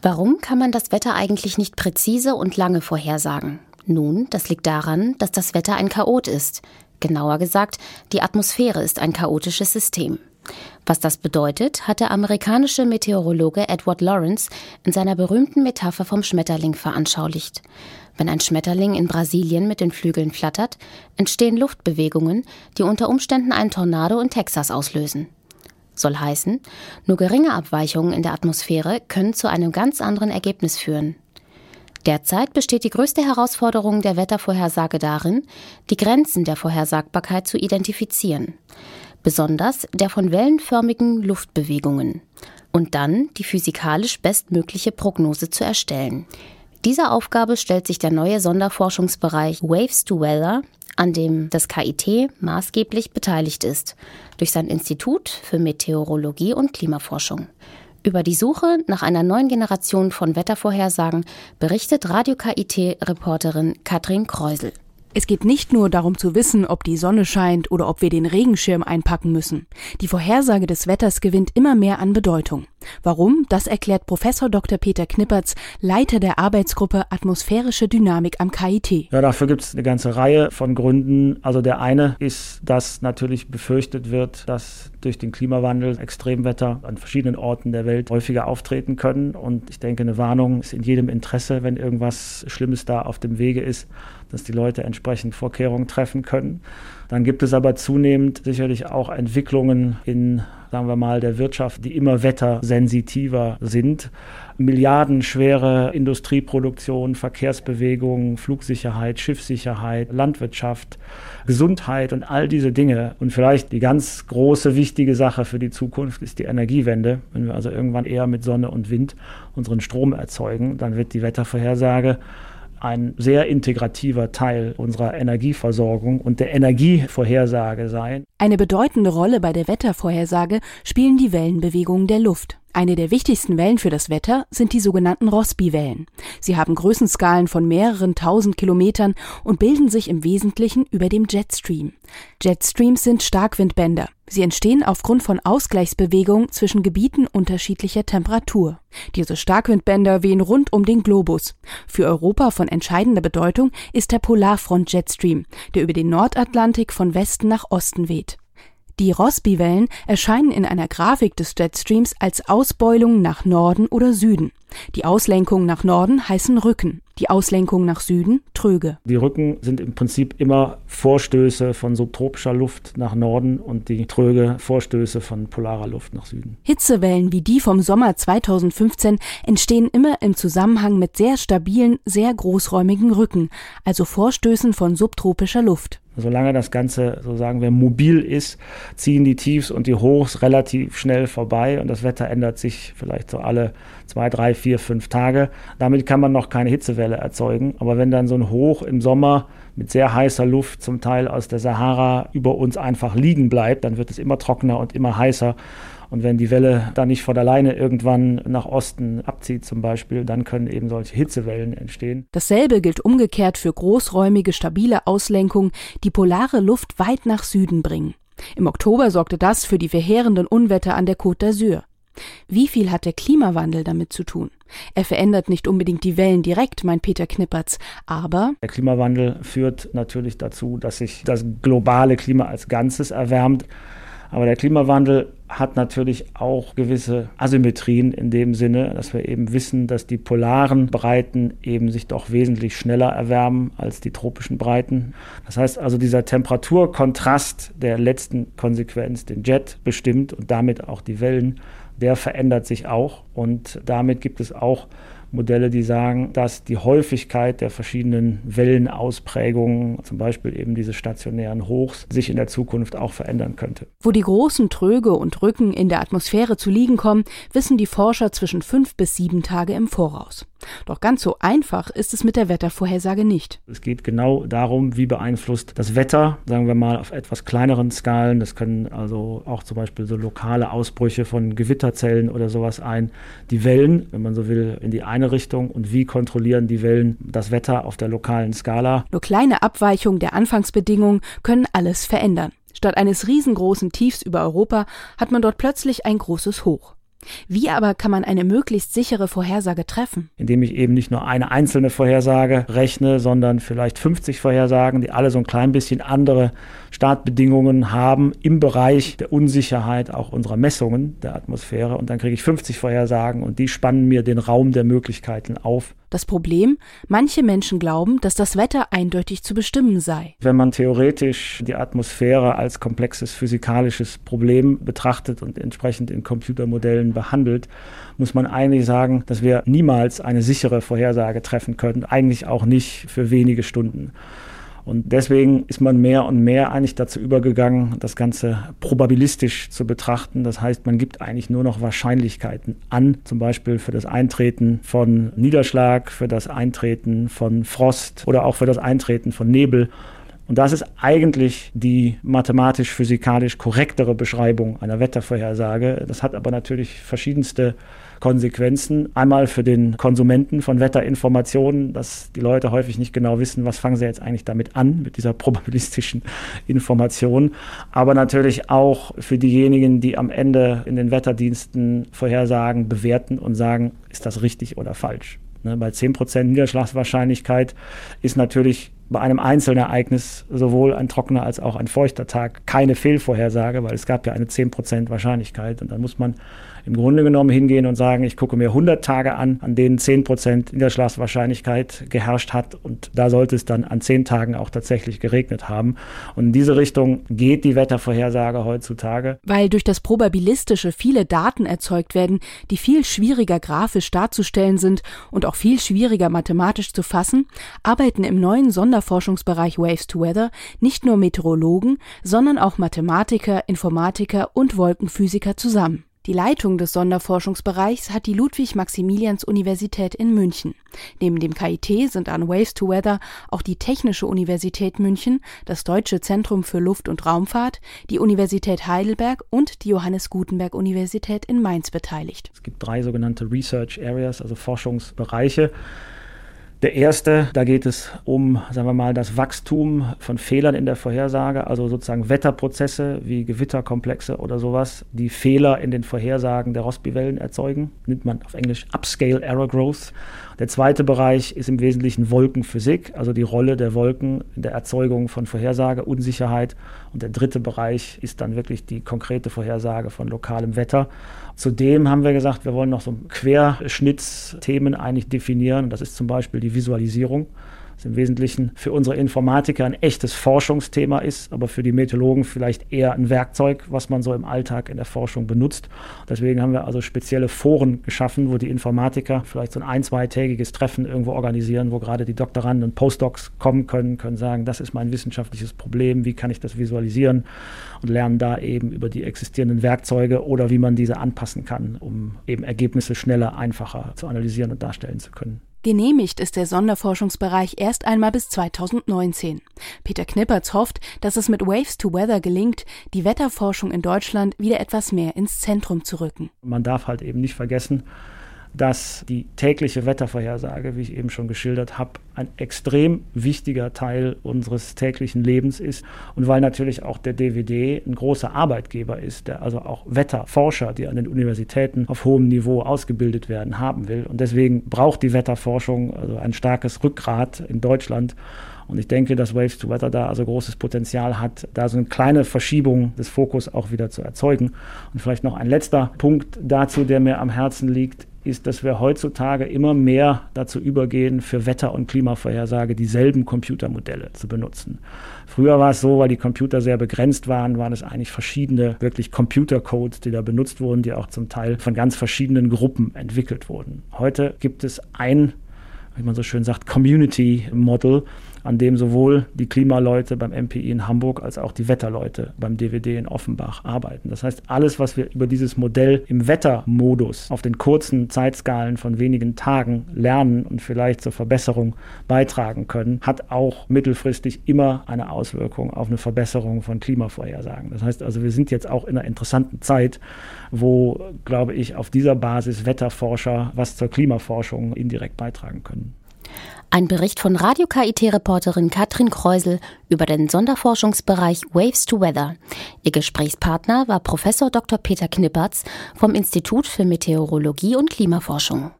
Warum kann man das Wetter eigentlich nicht präzise und lange vorhersagen? Nun, das liegt daran, dass das Wetter ein Chaot ist. Genauer gesagt, die Atmosphäre ist ein chaotisches System. Was das bedeutet, hat der amerikanische Meteorologe Edward Lawrence in seiner berühmten Metapher vom Schmetterling veranschaulicht. Wenn ein Schmetterling in Brasilien mit den Flügeln flattert, entstehen Luftbewegungen, die unter Umständen einen Tornado in Texas auslösen. Soll heißen, nur geringe Abweichungen in der Atmosphäre können zu einem ganz anderen Ergebnis führen. Derzeit besteht die größte Herausforderung der Wettervorhersage darin, die Grenzen der Vorhersagbarkeit zu identifizieren, besonders der von wellenförmigen Luftbewegungen, und dann die physikalisch bestmögliche Prognose zu erstellen. Dieser Aufgabe stellt sich der neue Sonderforschungsbereich Waves to Weather an dem das KIT maßgeblich beteiligt ist, durch sein Institut für Meteorologie und Klimaforschung. Über die Suche nach einer neuen Generation von Wettervorhersagen berichtet Radio KIT-Reporterin Katrin Kreusel. Es geht nicht nur darum zu wissen, ob die Sonne scheint oder ob wir den Regenschirm einpacken müssen. Die Vorhersage des Wetters gewinnt immer mehr an Bedeutung. Warum? Das erklärt Professor Dr. Peter Knippertz, Leiter der Arbeitsgruppe Atmosphärische Dynamik am KIT. Ja, dafür gibt es eine ganze Reihe von Gründen. Also der eine ist, dass natürlich befürchtet wird, dass durch den Klimawandel Extremwetter an verschiedenen Orten der Welt häufiger auftreten können. Und ich denke, eine Warnung ist in jedem Interesse, wenn irgendwas Schlimmes da auf dem Wege ist, dass die Leute entsprechend Vorkehrungen treffen können. Dann gibt es aber zunehmend sicherlich auch Entwicklungen in, sagen wir mal, der Wirtschaft, die immer wettersensitiver sind. Milliardenschwere Industrieproduktion, Verkehrsbewegung, Flugsicherheit, Schiffssicherheit, Landwirtschaft, Gesundheit und all diese Dinge. Und vielleicht die ganz große, wichtige Sache für die Zukunft ist die Energiewende. Wenn wir also irgendwann eher mit Sonne und Wind unseren Strom erzeugen, dann wird die Wettervorhersage ein sehr integrativer Teil unserer Energieversorgung und der Energievorhersage sein. Eine bedeutende Rolle bei der Wettervorhersage spielen die Wellenbewegungen der Luft. Eine der wichtigsten Wellen für das Wetter sind die sogenannten Rossby-Wellen. Sie haben Größenskalen von mehreren tausend Kilometern und bilden sich im Wesentlichen über dem Jetstream. Jetstreams sind Starkwindbänder. Sie entstehen aufgrund von Ausgleichsbewegungen zwischen Gebieten unterschiedlicher Temperatur. Diese Starkwindbänder wehen rund um den Globus. Für Europa von entscheidender Bedeutung ist der Polarfront-Jetstream, der über den Nordatlantik von Westen nach Osten weht. Die Rossby-Wellen erscheinen in einer Grafik des Jetstreams als Ausbeulung nach Norden oder Süden. Die Auslenkungen nach Norden heißen Rücken, die Auslenkungen nach Süden Tröge. Die Rücken sind im Prinzip immer Vorstöße von subtropischer Luft nach Norden und die Tröge Vorstöße von polarer Luft nach Süden. Hitzewellen wie die vom Sommer 2015 entstehen immer im Zusammenhang mit sehr stabilen, sehr großräumigen Rücken, also Vorstößen von subtropischer Luft. Solange das Ganze, so sagen wir, mobil ist, ziehen die Tiefs und die Hochs relativ schnell vorbei und das Wetter ändert sich vielleicht so alle zwei, drei, vier, fünf Tage. Damit kann man noch keine Hitzewelle erzeugen. Aber wenn dann so ein Hoch im Sommer mit sehr heißer Luft zum Teil aus der Sahara über uns einfach liegen bleibt, dann wird es immer trockener und immer heißer. Und wenn die Welle dann nicht von alleine irgendwann nach Osten abzieht zum Beispiel, dann können eben solche Hitzewellen entstehen. Dasselbe gilt umgekehrt für großräumige, stabile Auslenkungen, die polare Luft weit nach Süden bringen. Im Oktober sorgte das für die verheerenden Unwetter an der Côte d'Azur. Wie viel hat der Klimawandel damit zu tun? Er verändert nicht unbedingt die Wellen direkt, meint Peter Knippertz, aber der Klimawandel führt natürlich dazu, dass sich das globale Klima als Ganzes erwärmt. Aber der Klimawandel hat natürlich auch gewisse Asymmetrien in dem Sinne, dass wir eben wissen, dass die polaren Breiten eben sich doch wesentlich schneller erwärmen als die tropischen Breiten. Das heißt also, dieser Temperaturkontrast der letzten Konsequenz den Jet bestimmt und damit auch die Wellen, der verändert sich auch und damit gibt es auch Modelle, die sagen, dass die Häufigkeit der verschiedenen Wellenausprägungen, zum Beispiel eben diese stationären Hochs, sich in der Zukunft auch verändern könnte. Wo die großen Tröge und Rücken in der Atmosphäre zu liegen kommen, wissen die Forscher zwischen fünf bis sieben Tage im Voraus. Doch ganz so einfach ist es mit der Wettervorhersage nicht. Es geht genau darum, wie beeinflusst das Wetter, sagen wir mal auf etwas kleineren Skalen, das können also auch zum Beispiel so lokale Ausbrüche von Gewitterzellen oder sowas ein, die Wellen, wenn man so will, in die eine Richtung und wie kontrollieren die Wellen das Wetter auf der lokalen Skala. Nur kleine Abweichungen der Anfangsbedingungen können alles verändern. Statt eines riesengroßen Tiefs über Europa hat man dort plötzlich ein großes Hoch. Wie aber kann man eine möglichst sichere Vorhersage treffen? Indem ich eben nicht nur eine einzelne Vorhersage rechne, sondern vielleicht 50 Vorhersagen, die alle so ein klein bisschen andere Startbedingungen haben im Bereich der Unsicherheit auch unserer Messungen der Atmosphäre. Und dann kriege ich 50 Vorhersagen und die spannen mir den Raum der Möglichkeiten auf. Das Problem, manche Menschen glauben, dass das Wetter eindeutig zu bestimmen sei. Wenn man theoretisch die Atmosphäre als komplexes physikalisches Problem betrachtet und entsprechend in Computermodellen behandelt, muss man eigentlich sagen, dass wir niemals eine sichere Vorhersage treffen können, eigentlich auch nicht für wenige Stunden. Und deswegen ist man mehr und mehr eigentlich dazu übergegangen, das Ganze probabilistisch zu betrachten. Das heißt, man gibt eigentlich nur noch Wahrscheinlichkeiten an, zum Beispiel für das Eintreten von Niederschlag, für das Eintreten von Frost oder auch für das Eintreten von Nebel. Und das ist eigentlich die mathematisch-physikalisch korrektere Beschreibung einer Wettervorhersage. Das hat aber natürlich verschiedenste Konsequenzen. Einmal für den Konsumenten von Wetterinformationen, dass die Leute häufig nicht genau wissen, was fangen sie jetzt eigentlich damit an, mit dieser probabilistischen Information. Aber natürlich auch für diejenigen, die am Ende in den Wetterdiensten Vorhersagen bewerten und sagen, ist das richtig oder falsch. Ne, bei 10% Niederschlagswahrscheinlichkeit ist natürlich bei einem Einzelereignis sowohl ein trockener als auch ein feuchter Tag keine Fehlvorhersage, weil es gab ja eine 10% Wahrscheinlichkeit und dann muss man im Grunde genommen hingehen und sagen, ich gucke mir 100 Tage an, an denen 10 Prozent Niederschlagswahrscheinlichkeit geherrscht hat und da sollte es dann an 10 Tagen auch tatsächlich geregnet haben. Und in diese Richtung geht die Wettervorhersage heutzutage. Weil durch das Probabilistische viele Daten erzeugt werden, die viel schwieriger grafisch darzustellen sind und auch viel schwieriger mathematisch zu fassen, arbeiten im neuen Sonderforschungsbereich Waves to Weather nicht nur Meteorologen, sondern auch Mathematiker, Informatiker und Wolkenphysiker zusammen. Die Leitung des Sonderforschungsbereichs hat die Ludwig-Maximilians-Universität in München. Neben dem KIT sind an Waves to Weather auch die Technische Universität München, das Deutsche Zentrum für Luft- und Raumfahrt, die Universität Heidelberg und die Johannes Gutenberg Universität in Mainz beteiligt. Es gibt drei sogenannte Research Areas, also Forschungsbereiche. Der erste, da geht es um, sagen wir mal, das Wachstum von Fehlern in der Vorhersage, also sozusagen Wetterprozesse wie Gewitterkomplexe oder sowas, die Fehler in den Vorhersagen der Rossby-Wellen erzeugen. Nimmt man auf Englisch Upscale Error Growth. Der zweite Bereich ist im Wesentlichen Wolkenphysik, also die Rolle der Wolken in der Erzeugung von Vorhersage, Unsicherheit. Und der dritte Bereich ist dann wirklich die konkrete Vorhersage von lokalem Wetter. Zudem haben wir gesagt, wir wollen noch so Querschnittsthemen eigentlich definieren. Das ist zum Beispiel die Visualisierung was im Wesentlichen für unsere Informatiker ein echtes Forschungsthema ist, aber für die Meteorologen vielleicht eher ein Werkzeug, was man so im Alltag in der Forschung benutzt. Deswegen haben wir also spezielle Foren geschaffen, wo die Informatiker vielleicht so ein ein-, zweitägiges Treffen irgendwo organisieren, wo gerade die Doktoranden und Postdocs kommen können, können sagen, das ist mein wissenschaftliches Problem, wie kann ich das visualisieren und lernen da eben über die existierenden Werkzeuge oder wie man diese anpassen kann, um eben Ergebnisse schneller, einfacher zu analysieren und darstellen zu können. Genehmigt ist der Sonderforschungsbereich erst einmal bis 2019. Peter Knippertz hofft, dass es mit Waves to Weather gelingt, die Wetterforschung in Deutschland wieder etwas mehr ins Zentrum zu rücken. Man darf halt eben nicht vergessen, dass die tägliche Wettervorhersage, wie ich eben schon geschildert habe, ein extrem wichtiger Teil unseres täglichen Lebens ist und weil natürlich auch der DWD ein großer Arbeitgeber ist, der also auch Wetterforscher, die an den Universitäten auf hohem Niveau ausgebildet werden, haben will. Und deswegen braucht die Wetterforschung also ein starkes Rückgrat in Deutschland. Und ich denke, dass Waves to Weather da also großes Potenzial hat, da so eine kleine Verschiebung des Fokus auch wieder zu erzeugen. Und vielleicht noch ein letzter Punkt dazu, der mir am Herzen liegt, ist, dass wir heutzutage immer mehr dazu übergehen, für Wetter- und Klimavorhersage dieselben Computermodelle zu benutzen. Früher war es so, weil die Computer sehr begrenzt waren, waren es eigentlich verschiedene wirklich Computercodes, die da benutzt wurden, die auch zum Teil von ganz verschiedenen Gruppen entwickelt wurden. Heute gibt es ein, wie man so schön sagt, Community Model, an dem sowohl die Klimaleute beim MPI in Hamburg als auch die Wetterleute beim DWD in Offenbach arbeiten. Das heißt, alles, was wir über dieses Modell im Wettermodus auf den kurzen Zeitskalen von wenigen Tagen lernen und vielleicht zur Verbesserung beitragen können, hat auch mittelfristig immer eine Auswirkung auf eine Verbesserung von Klimavorhersagen. Das heißt also, wir sind jetzt auch in einer interessanten Zeit, wo, glaube ich, auf dieser Basis Wetterforscher was zur Klimaforschung indirekt beitragen können. Ein Bericht von Radio KIT-Reporterin Katrin Kreusel über den Sonderforschungsbereich Waves to Weather. Ihr Gesprächspartner war Professor Dr. Peter Knippertz vom Institut für Meteorologie und Klimaforschung.